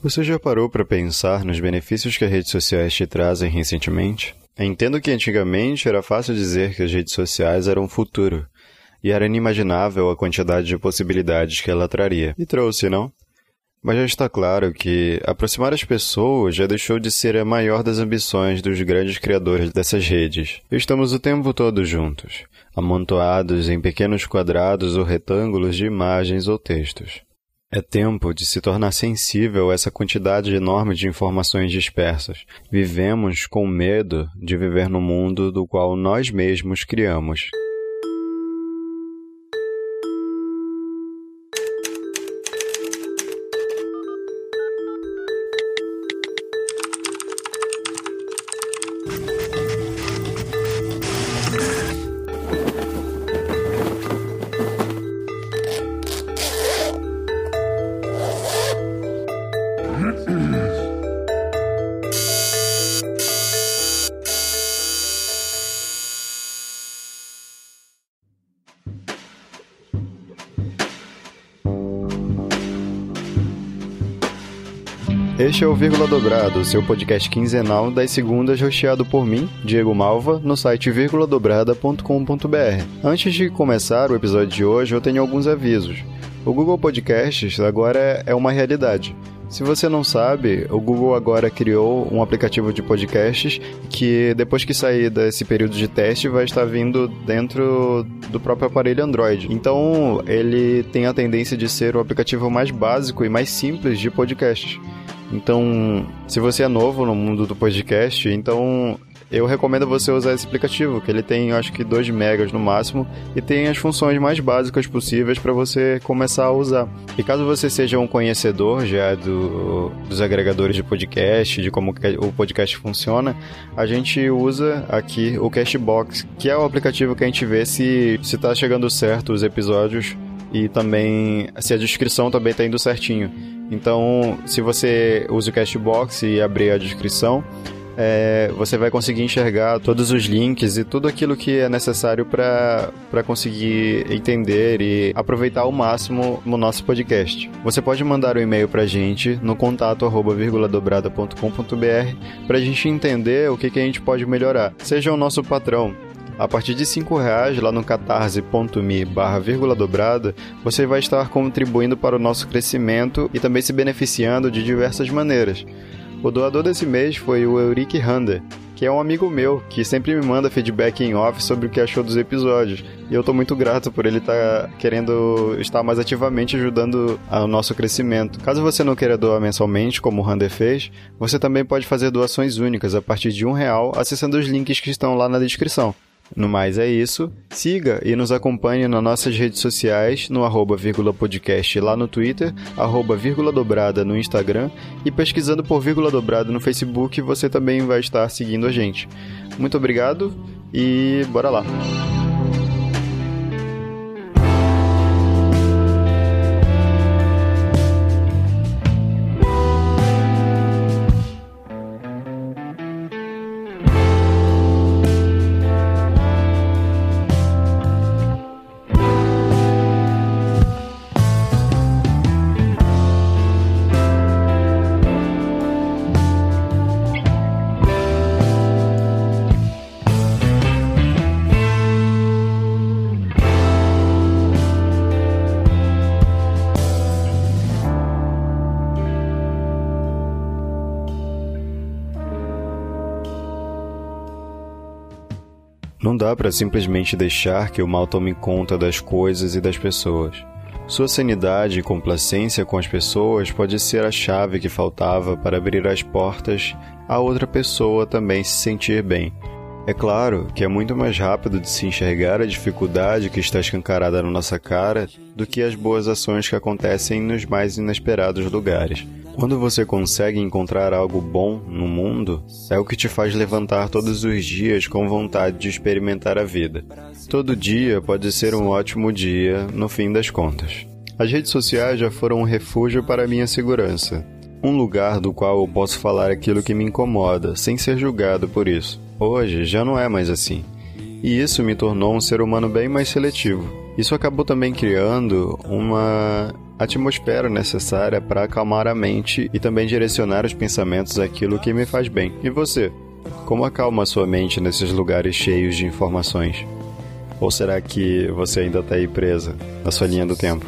Você já parou para pensar nos benefícios que as redes sociais te trazem recentemente? Entendo que antigamente era fácil dizer que as redes sociais eram o futuro, e era inimaginável a quantidade de possibilidades que ela traria. E trouxe, não? Mas já está claro que aproximar as pessoas já deixou de ser a maior das ambições dos grandes criadores dessas redes. Estamos o tempo todo juntos, amontoados em pequenos quadrados ou retângulos de imagens ou textos. É tempo de se tornar sensível a essa quantidade enorme de informações dispersas. Vivemos com medo de viver no mundo do qual nós mesmos criamos. Este é o Vírgula Dobrado, seu podcast quinzenal das segundas rosteado por mim, Diego Malva, no site vírguladobrada.com.br. Antes de começar o episódio de hoje, eu tenho alguns avisos. O Google Podcasts agora é uma realidade. Se você não sabe, o Google agora criou um aplicativo de podcasts que, depois que sair desse período de teste, vai estar vindo dentro do próprio aparelho Android. Então, ele tem a tendência de ser o aplicativo mais básico e mais simples de podcasts. Então, se você é novo no mundo do podcast, então eu recomendo você usar esse aplicativo, que ele tem, acho que 2 megas no máximo e tem as funções mais básicas possíveis para você começar a usar. E caso você seja um conhecedor já do, dos agregadores de podcast, de como o podcast funciona, a gente usa aqui o Cashbox, que é o aplicativo que a gente vê se está chegando certo os episódios e também se a descrição também está indo certinho. Então, se você usa o Cashbox e abrir a descrição, é, você vai conseguir enxergar todos os links e tudo aquilo que é necessário para conseguir entender e aproveitar ao máximo o nosso podcast. Você pode mandar um e-mail para a gente no contato arroba dobrada.com.br para a gente entender o que, que a gente pode melhorar. Seja o nosso patrão. A partir de R$ reais lá no catarse.me barra vírgula dobrada, você vai estar contribuindo para o nosso crescimento e também se beneficiando de diversas maneiras. O doador desse mês foi o Eurique Hander, que é um amigo meu, que sempre me manda feedback em off sobre o que achou dos episódios. E eu tô muito grato por ele estar tá querendo estar mais ativamente ajudando ao nosso crescimento. Caso você não queira doar mensalmente, como o Hander fez, você também pode fazer doações únicas a partir de um real acessando os links que estão lá na descrição. No mais é isso. Siga e nos acompanhe nas nossas redes sociais, no arroba vírgula podcast lá no Twitter, arroba vírgula dobrada no Instagram e pesquisando por vírgula dobrada no Facebook, você também vai estar seguindo a gente. Muito obrigado e bora lá! Não dá para simplesmente deixar que o mal tome conta das coisas e das pessoas. Sua sanidade e complacência com as pessoas pode ser a chave que faltava para abrir as portas a outra pessoa também se sentir bem. É claro que é muito mais rápido de se enxergar a dificuldade que está escancarada na nossa cara do que as boas ações que acontecem nos mais inesperados lugares. Quando você consegue encontrar algo bom no mundo, é o que te faz levantar todos os dias com vontade de experimentar a vida. Todo dia pode ser um ótimo dia, no fim das contas. As redes sociais já foram um refúgio para minha segurança. Um lugar do qual eu posso falar aquilo que me incomoda, sem ser julgado por isso. Hoje já não é mais assim. E isso me tornou um ser humano bem mais seletivo. Isso acabou também criando uma atmosfera necessária para acalmar a mente e também direcionar os pensamentos àquilo que me faz bem. E você? Como acalma sua mente nesses lugares cheios de informações? Ou será que você ainda está aí presa na sua linha do tempo?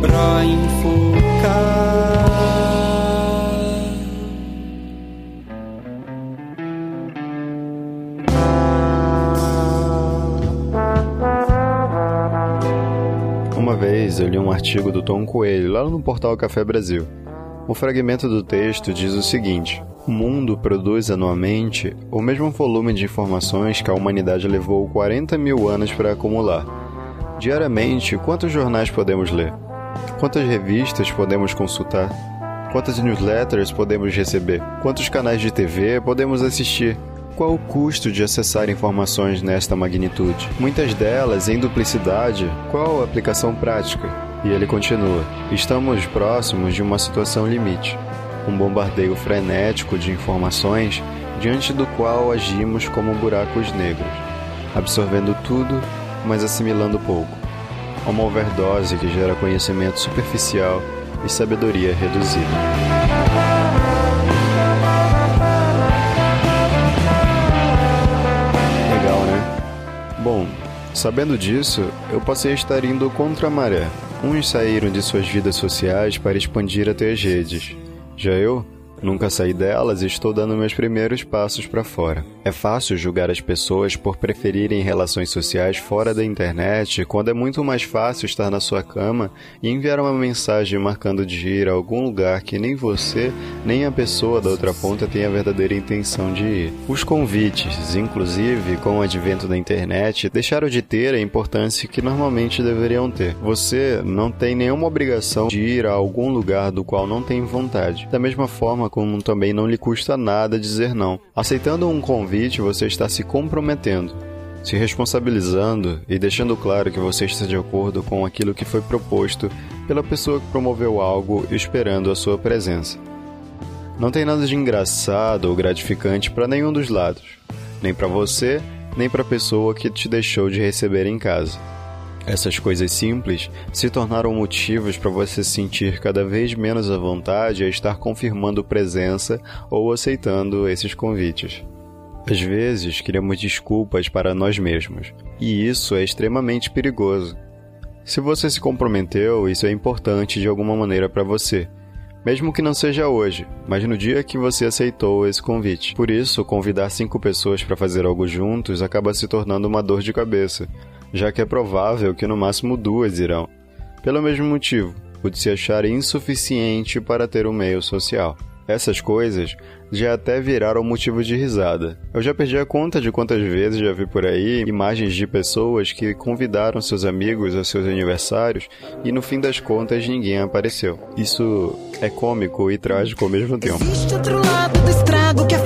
Pra enfocar. Vez eu li um artigo do Tom Coelho lá no portal Café Brasil. Um fragmento do texto diz o seguinte: O mundo produz anualmente o mesmo volume de informações que a humanidade levou 40 mil anos para acumular. Diariamente, quantos jornais podemos ler? Quantas revistas podemos consultar? Quantas newsletters podemos receber? Quantos canais de TV podemos assistir? Qual o custo de acessar informações nesta magnitude? Muitas delas em duplicidade. Qual a aplicação prática? E ele continua: Estamos próximos de uma situação limite, um bombardeio frenético de informações diante do qual agimos como buracos negros, absorvendo tudo, mas assimilando pouco. Uma overdose que gera conhecimento superficial e sabedoria reduzida. Bom, sabendo disso, eu passei a estar indo contra a maré. Uns saíram de suas vidas sociais para expandir até as redes. Já eu Nunca saí delas e estou dando meus primeiros passos para fora. É fácil julgar as pessoas por preferirem relações sociais fora da internet, quando é muito mais fácil estar na sua cama e enviar uma mensagem marcando de ir a algum lugar que nem você, nem a pessoa da outra ponta tem a verdadeira intenção de ir. Os convites, inclusive com o advento da internet, deixaram de ter a importância que normalmente deveriam ter. Você não tem nenhuma obrigação de ir a algum lugar do qual não tem vontade. Da mesma forma, como também não lhe custa nada dizer não. Aceitando um convite, você está se comprometendo, se responsabilizando e deixando claro que você está de acordo com aquilo que foi proposto pela pessoa que promoveu algo esperando a sua presença. Não tem nada de engraçado ou gratificante para nenhum dos lados, nem para você, nem para a pessoa que te deixou de receber em casa. Essas coisas simples se tornaram motivos para você sentir cada vez menos à vontade a estar confirmando presença ou aceitando esses convites. Às vezes, criamos desculpas para nós mesmos, e isso é extremamente perigoso. Se você se comprometeu, isso é importante de alguma maneira para você, mesmo que não seja hoje, mas no dia que você aceitou esse convite. Por isso, convidar cinco pessoas para fazer algo juntos acaba se tornando uma dor de cabeça, já que é provável que no máximo duas irão. Pelo mesmo motivo, o de se achar insuficiente para ter um meio social. Essas coisas já até viraram motivo de risada. Eu já perdi a conta de quantas vezes já vi por aí imagens de pessoas que convidaram seus amigos a seus aniversários e no fim das contas ninguém apareceu. Isso é cômico e trágico ao mesmo tempo. Existe outro lado do estrago que é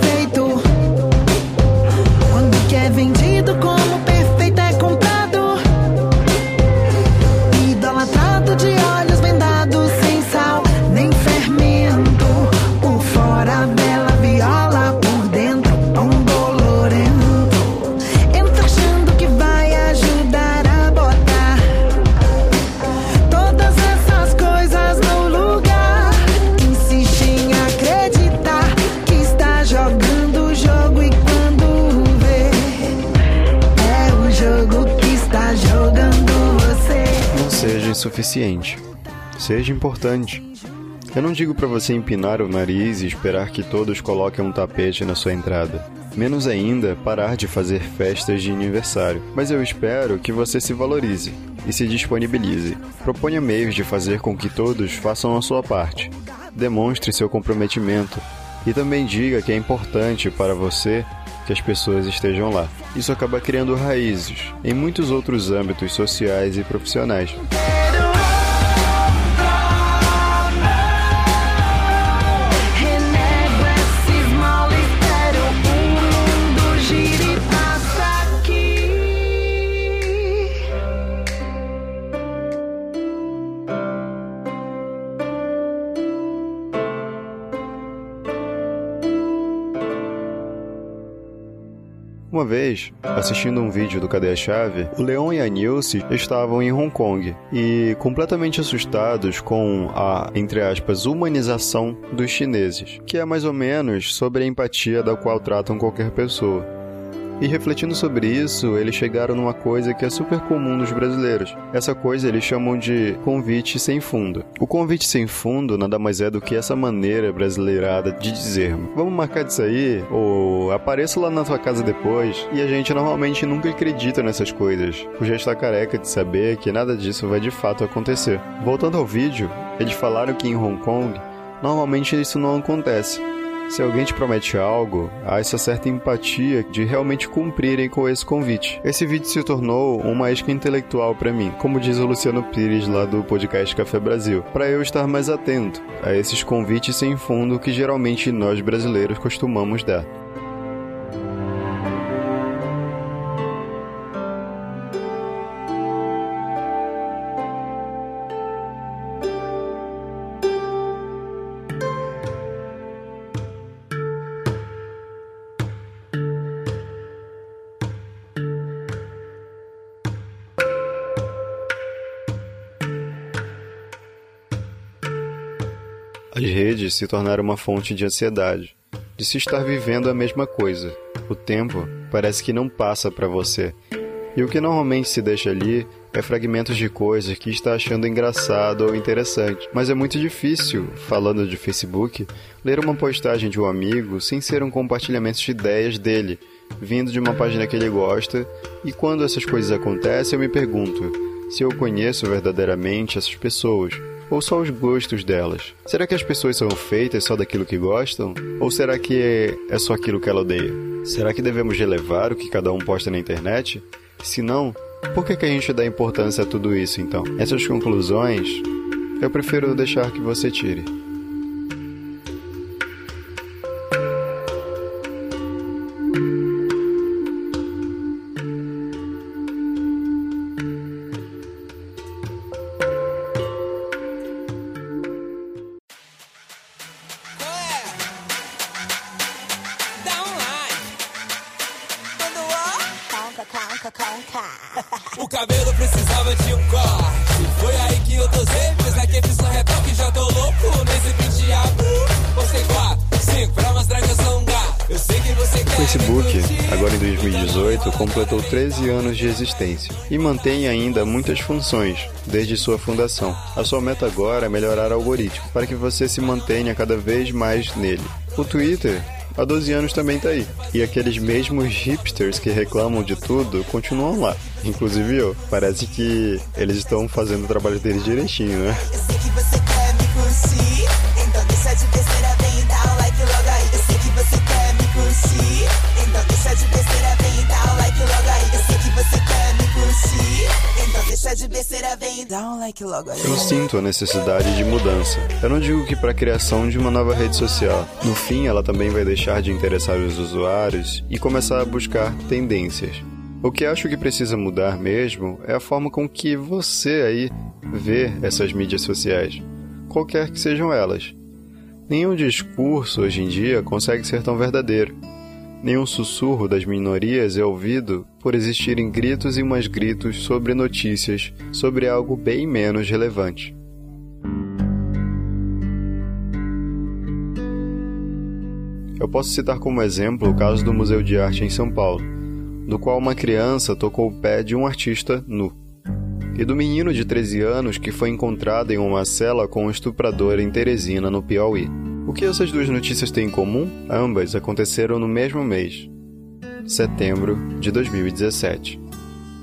Seja importante. Eu não digo para você empinar o nariz e esperar que todos coloquem um tapete na sua entrada. Menos ainda, parar de fazer festas de aniversário. Mas eu espero que você se valorize e se disponibilize. Proponha meios de fazer com que todos façam a sua parte. Demonstre seu comprometimento e também diga que é importante para você que as pessoas estejam lá. Isso acaba criando raízes em muitos outros âmbitos sociais e profissionais. Uma vez, assistindo um vídeo do Cadê a Chave, o Leon e a Nilce estavam em Hong Kong e completamente assustados com a, entre aspas, humanização dos chineses, que é mais ou menos sobre a empatia da qual tratam qualquer pessoa. E refletindo sobre isso, eles chegaram numa coisa que é super comum nos brasileiros. Essa coisa eles chamam de convite sem fundo. O convite sem fundo nada mais é do que essa maneira brasileirada de dizer: vamos marcar disso aí, ou apareço lá na tua casa depois. E a gente normalmente nunca acredita nessas coisas, por já está careca de saber que nada disso vai de fato acontecer. Voltando ao vídeo, eles falaram que em Hong Kong normalmente isso não acontece. Se alguém te promete algo, há essa certa empatia de realmente cumprirem com esse convite. Esse vídeo se tornou uma isca intelectual para mim, como diz o Luciano Pires lá do podcast Café Brasil, para eu estar mais atento a esses convites sem fundo que geralmente nós brasileiros costumamos dar. As redes se tornaram uma fonte de ansiedade, de se estar vivendo a mesma coisa. O tempo parece que não passa para você. E o que normalmente se deixa ali é fragmentos de coisas que está achando engraçado ou interessante. Mas é muito difícil, falando de Facebook, ler uma postagem de um amigo sem ser um compartilhamento de ideias dele, vindo de uma página que ele gosta. E quando essas coisas acontecem, eu me pergunto se eu conheço verdadeiramente essas pessoas ou só os gostos delas? Será que as pessoas são feitas só daquilo que gostam? Ou será que é só aquilo que ela odeia? Será que devemos relevar o que cada um posta na internet? Se não, por que, que a gente dá importância a tudo isso então? Essas conclusões eu prefiro deixar que você tire. O O Facebook, agora em 2018, completou 13 anos de existência e mantém ainda muitas funções desde sua fundação. A sua meta agora é melhorar o algoritmo para que você se mantenha cada vez mais nele. O Twitter há 12 anos também tá aí. E aqueles mesmos hipsters que reclamam de tudo continuam lá. Inclusive eu. Parece que eles estão fazendo o trabalho deles direitinho, né? Eu sinto a necessidade de mudança. Eu não digo que para a criação de uma nova rede social. No fim, ela também vai deixar de interessar os usuários e começar a buscar tendências. O que acho que precisa mudar mesmo é a forma com que você aí vê essas mídias sociais, qualquer que sejam elas. Nenhum discurso hoje em dia consegue ser tão verdadeiro. Nenhum sussurro das minorias é ouvido por existirem gritos e mais gritos sobre notícias sobre algo bem menos relevante. Eu posso citar como exemplo o caso do Museu de Arte em São Paulo, do qual uma criança tocou o pé de um artista nu, e do menino de 13 anos que foi encontrado em uma cela com um estuprador em Teresina, no Piauí. O que essas duas notícias têm em comum? Ambas aconteceram no mesmo mês, setembro de 2017.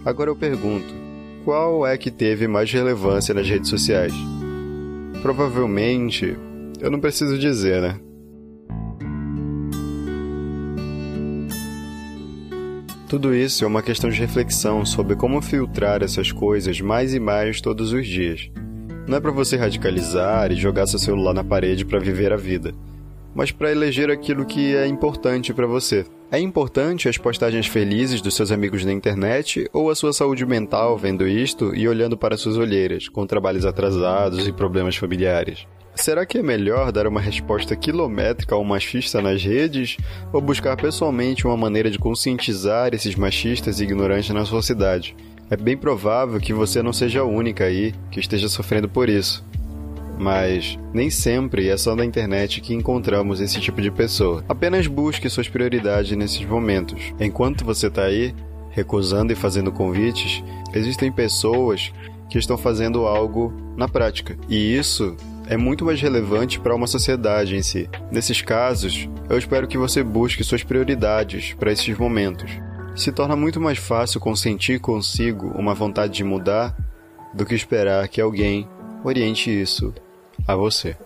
Agora eu pergunto: qual é que teve mais relevância nas redes sociais? Provavelmente, eu não preciso dizer, né? Tudo isso é uma questão de reflexão sobre como filtrar essas coisas mais e mais todos os dias. Não é para você radicalizar e jogar seu celular na parede para viver a vida, mas para eleger aquilo que é importante para você. É importante as postagens felizes dos seus amigos na internet ou a sua saúde mental vendo isto e olhando para suas olheiras, com trabalhos atrasados e problemas familiares? Será que é melhor dar uma resposta quilométrica ao machista nas redes ou buscar pessoalmente uma maneira de conscientizar esses machistas e ignorantes na sociedade? É bem provável que você não seja a única aí que esteja sofrendo por isso. Mas nem sempre é só na internet que encontramos esse tipo de pessoa. Apenas busque suas prioridades nesses momentos. Enquanto você está aí, recusando e fazendo convites, existem pessoas que estão fazendo algo na prática. E isso é muito mais relevante para uma sociedade em si. Nesses casos, eu espero que você busque suas prioridades para esses momentos. Se torna muito mais fácil consentir consigo uma vontade de mudar do que esperar que alguém oriente isso a você.